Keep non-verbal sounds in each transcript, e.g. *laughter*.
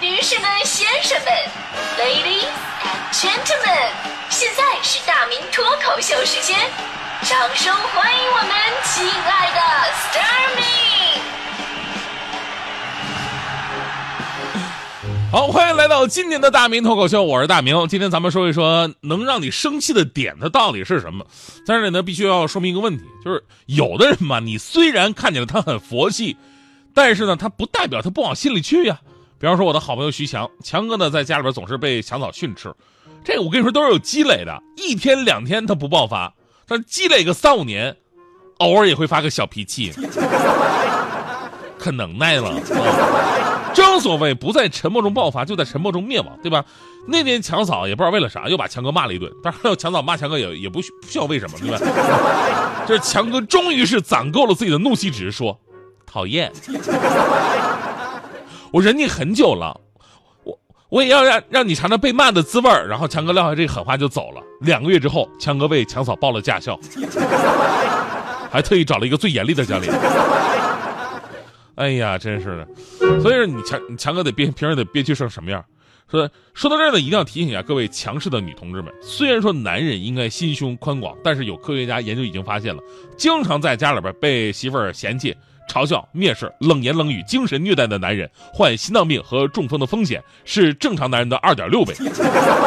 女士们、先生们，Ladies and Gentlemen，现在是大明脱口秀时间，掌声欢迎我们亲爱的 s t a r m y 好，欢迎来到今年的大明脱口秀，我是大明。今天咱们说一说能让你生气的点，它到底是什么？在这里呢，必须要说明一个问题，就是有的人嘛，你虽然看起来他很佛系，但是呢，他不代表他不往心里去呀。比方说我的好朋友徐强，强哥呢在家里边总是被强嫂训斥，这个我跟你说都是有积累的，一天两天他不爆发，但积累个三五年，偶尔也会发个小脾气，*laughs* 可能耐了。正所谓不在沉默中爆发，就在沉默中灭亡，对吧？那天强嫂也不知道为了啥，又把强哥骂了一顿。当然，强嫂骂强哥也也不需不需要为什么，对吧？这 *laughs* 强哥终于是攒够了自己的怒气值，说：“讨厌。”我忍你很久了，我我也要让让你尝尝被骂的滋味儿。然后强哥撂下这狠话就走了。两个月之后，强哥为强嫂报了驾校，*laughs* 还特意找了一个最严厉的教练。哎呀，真是的，所以说你强你强哥得憋，平时得憋屈成什么样？说说到这儿呢，一定要提醒一下各位强势的女同志们，虽然说男人应该心胸宽广，但是有科学家研究已经发现了，经常在家里边被媳妇儿嫌弃。嘲笑、蔑视、冷言冷语、精神虐待的男人，患心脏病和中风的风险是正常男人的二点六倍。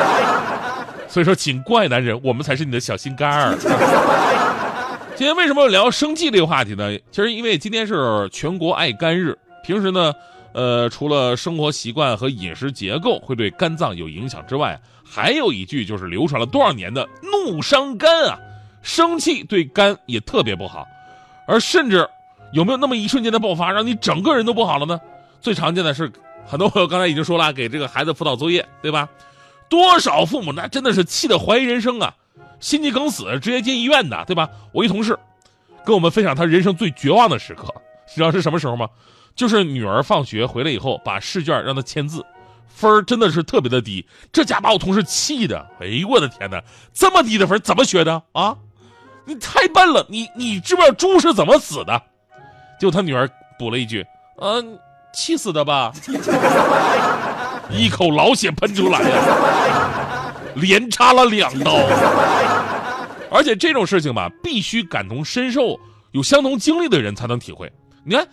*laughs* 所以说，请关爱男人，我们才是你的小心肝儿。今天为什么要聊生气这个话题呢？其实因为今天是全国爱肝日。平时呢，呃，除了生活习惯和饮食结构会对肝脏有影响之外，还有一句就是流传了多少年的“怒伤肝”啊，生气对肝也特别不好，而甚至。有没有那么一瞬间的爆发，让你整个人都不好了呢？最常见的是，很多朋友刚才已经说了，给这个孩子辅导作业，对吧？多少父母那真的是气得怀疑人生啊，心肌梗死直接进医院的，对吧？我一同事跟我们分享他人生最绝望的时刻，你知道是什么时候吗？就是女儿放学回来以后，把试卷让他签字，分真的是特别的低，这家把我同事气的，哎呦我的天哪，这么低的分怎么学的啊？你太笨了，你你知不知道猪是怎么死的？就他女儿补了一句：“嗯，气死的吧？” *laughs* 一口老血喷出来呀，连插了两刀。而且这种事情吧，必须感同身受，有相同经历的人才能体会。你看，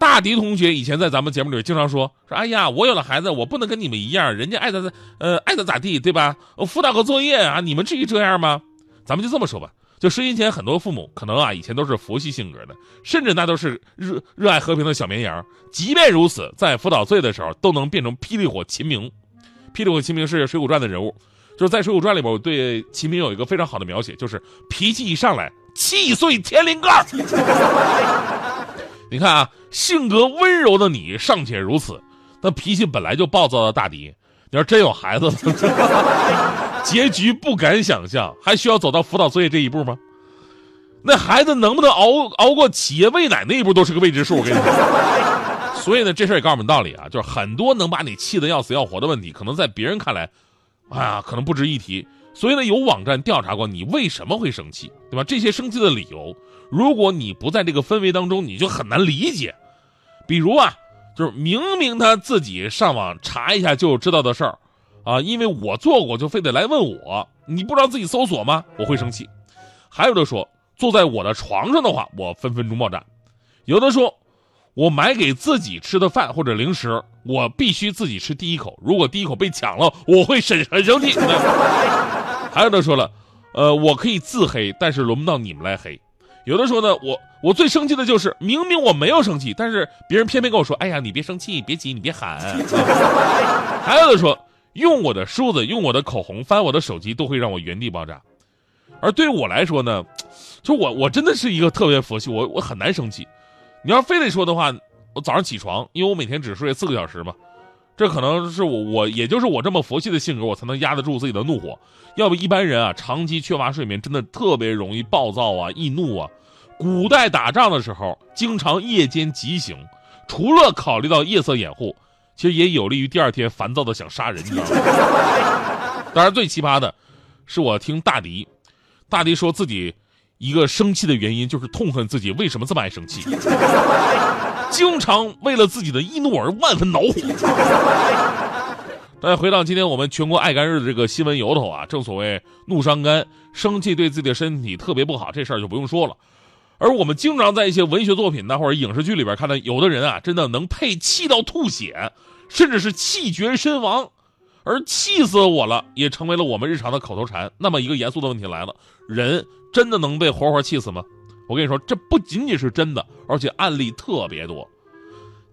大迪同学以前在咱们节目里经常说：“说哎呀，我有了孩子，我不能跟你们一样，人家爱咋咋，呃，爱咋咋地，对吧？我辅导个作业啊，你们至于这样吗？”咱们就这么说吧。就十年前，很多父母可能啊，以前都是佛系性格的，甚至那都是热热爱和平的小绵羊。即便如此，在辅导作业的时候，都能变成霹雳火秦明。霹雳火秦明是《水浒传》的人物，就是在《水浒传》里边，我对秦明有一个非常好的描写，就是脾气一上来，气碎天灵盖。*laughs* 你看啊，性格温柔的你尚且如此，那脾气本来就暴躁的大迪，你要真有孩子了。*laughs* 结局不敢想象，还需要走到辅导作业这一步吗？那孩子能不能熬熬过企业喂奶那一步都是个未知数。我跟你说，所以呢，这事儿也告诉我们道理啊，就是很多能把你气得要死要活的问题，可能在别人看来，哎呀，可能不值一提。所以呢，有网站调查过你为什么会生气，对吧？这些生气的理由，如果你不在这个氛围当中，你就很难理解。比如啊，就是明明他自己上网查一下就知道的事儿。啊，因为我做过，就非得来问我，你不知道自己搜索吗？我会生气。还有的说，坐在我的床上的话，我分分钟爆炸。有的说，我买给自己吃的饭或者零食，我必须自己吃第一口，如果第一口被抢了，我会很很生气。还有的说了，呃，我可以自黑，但是轮不到你们来黑。有的说呢，我我最生气的就是明明我没有生气，但是别人偏偏跟我说，哎呀，你别生气，别急，你别喊。*laughs* 还有的说。用我的梳子，用我的口红，翻我的手机，都会让我原地爆炸。而对于我来说呢，就我我真的是一个特别佛系，我我很难生气。你要非得说的话，我早上起床，因为我每天只睡四个小时嘛，这可能是我我也就是我这么佛系的性格，我才能压得住自己的怒火。要不一般人啊，长期缺乏睡眠，真的特别容易暴躁啊、易怒啊。古代打仗的时候，经常夜间急行，除了考虑到夜色掩护。其实也有利于第二天烦躁的想杀人，你知道吗？当然，最奇葩的，是我听大迪，大迪说自己一个生气的原因就是痛恨自己为什么这么爱生气，经常为了自己的易怒而万分恼火。大家回到今天我们全国爱肝日的这个新闻由头啊，正所谓怒伤肝，生气对自己的身体特别不好，这事儿就不用说了。而我们经常在一些文学作品呢或者影视剧里边看到，有的人啊真的能配气到吐血，甚至是气绝身亡。而气死我了也成为了我们日常的口头禅。那么一个严肃的问题来了：人真的能被活活气死吗？我跟你说，这不仅仅是真的，而且案例特别多。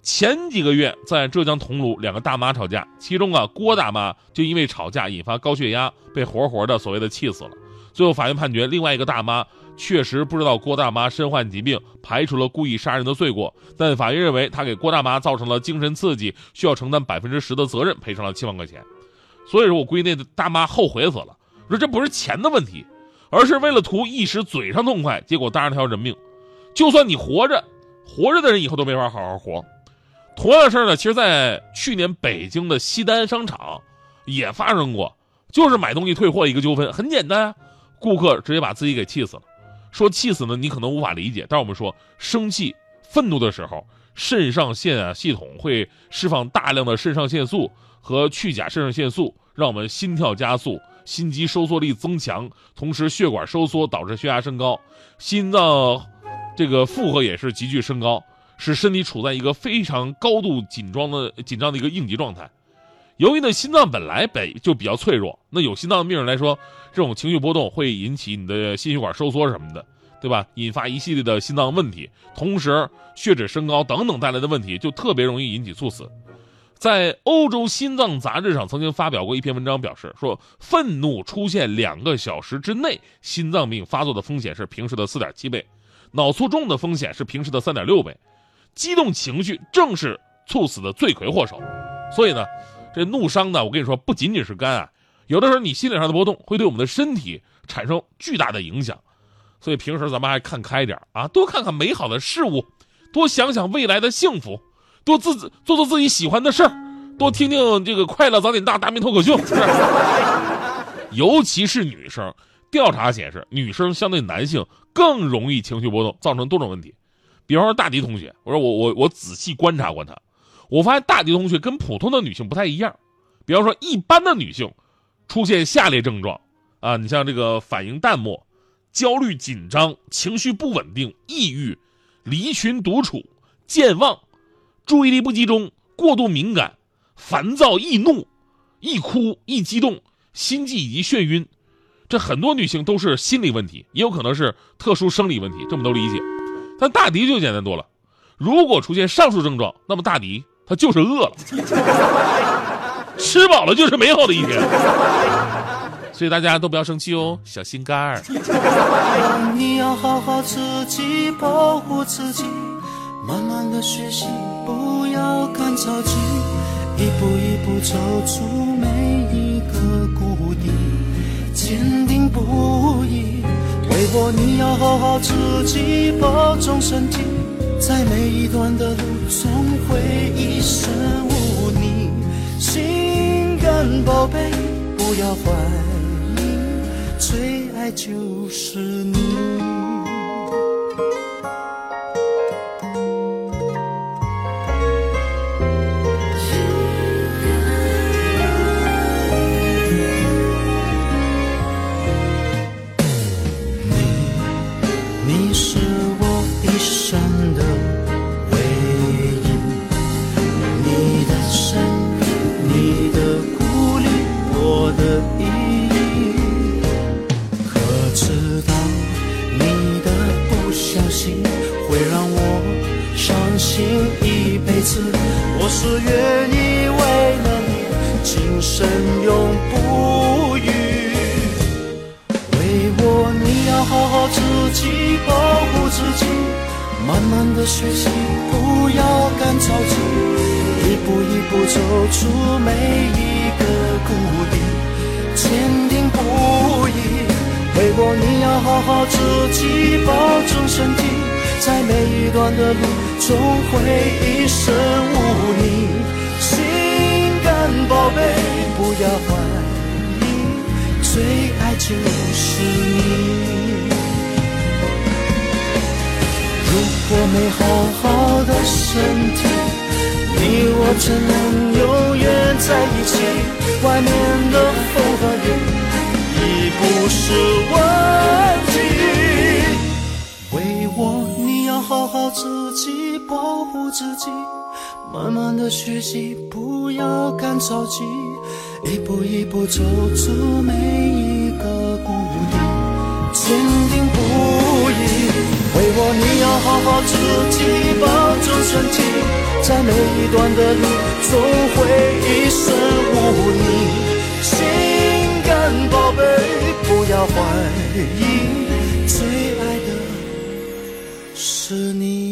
前几个月在浙江桐庐，两个大妈吵架，其中啊郭大妈就因为吵架引发高血压，被活活的所谓的气死了。最后法院判决，另外一个大妈确实不知道郭大妈身患疾病，排除了故意杀人的罪过，但法院认为她给郭大妈造成了精神刺激，需要承担百分之十的责任，赔偿了七万块钱。所以说我估计那大妈后悔死了，说这不是钱的问题，而是为了图一时嘴上痛快，结果搭上条人命。就算你活着，活着的人以后都没法好好活。同样的事儿呢，其实，在去年北京的西单商场也发生过，就是买东西退货一个纠纷，很简单啊，顾客直接把自己给气死了。说气死呢，你可能无法理解，但是我们说，生气、愤怒的时候，肾上腺啊系统会释放大量的肾上腺素和去甲肾上腺素，让我们心跳加速、心肌收缩力增强，同时血管收缩导致血压升高，心脏这个负荷也是急剧升高。使身体处在一个非常高度紧张的紧张的一个应急状态。由于呢心脏本来本就比较脆弱，那有心脏病人来说，这种情绪波动会引起你的心血管收缩什么的，对吧？引发一系列的心脏问题，同时血脂升高等等带来的问题，就特别容易引起猝死。在欧洲心脏杂志上曾经发表过一篇文章，表示说，愤怒出现两个小时之内，心脏病发作的风险是平时的四点七倍，脑卒中的风险是平时的三点六倍。激动情绪正是猝死的罪魁祸首，所以呢，这怒伤呢，我跟你说，不仅仅是肝啊，有的时候你心理上的波动会对我们的身体产生巨大的影响，所以平时咱们还看开点啊，多看看美好的事物，多想想未来的幸福，多自己做做自己喜欢的事儿，多听听这个快乐早点大大明脱口秀，*laughs* 尤其是女生，调查显示，女生相对男性更容易情绪波动，造成多种问题。比方说大迪同学，我说我我我仔细观察过他，我发现大迪同学跟普通的女性不太一样。比方说一般的女性，出现下列症状啊，你像这个反应淡漠、焦虑紧张、情绪不稳定、抑郁、离群独处、健忘、注意力不集中、过度敏感、烦躁易怒、易哭易激动、心悸以及眩晕，这很多女性都是心理问题，也有可能是特殊生理问题，这么都理解。但大迪就简单多了，如果出现上述症状，那么大迪他就是饿了，吃饱了就是美好的一天。所以大家都不要生气哦，小心肝儿。你要好好自己保护自己，慢慢的学习，不要赶着急，一步一步走出每一个谷底，坚定不移。为我，你要好好自己保重身体，在每一段的路总会一身污泥。心肝宝贝，不要怀疑，最爱就是你。次，我是愿意为了你，今生永不渝。为我，你要好好自己保护自己，慢慢的学习，不要赶着急，一步一步走出每一个谷底，坚定不移。为我，你要好好自己保重身体，在每一段的路。总会一生无你，心肝宝贝，不要怀疑，最爱就是你。如果没好好的身体，你我只能永远在一起。外面的风和雨已不是问题。为我，你要好好自己，保护自己，慢慢的学习，不要干着急，一步一步走出每一个谷底，坚定不移。为我，你要好好自己，保重身体，在每一段的路，总会一生无你。心肝宝贝，不要怀疑，最爱的是你。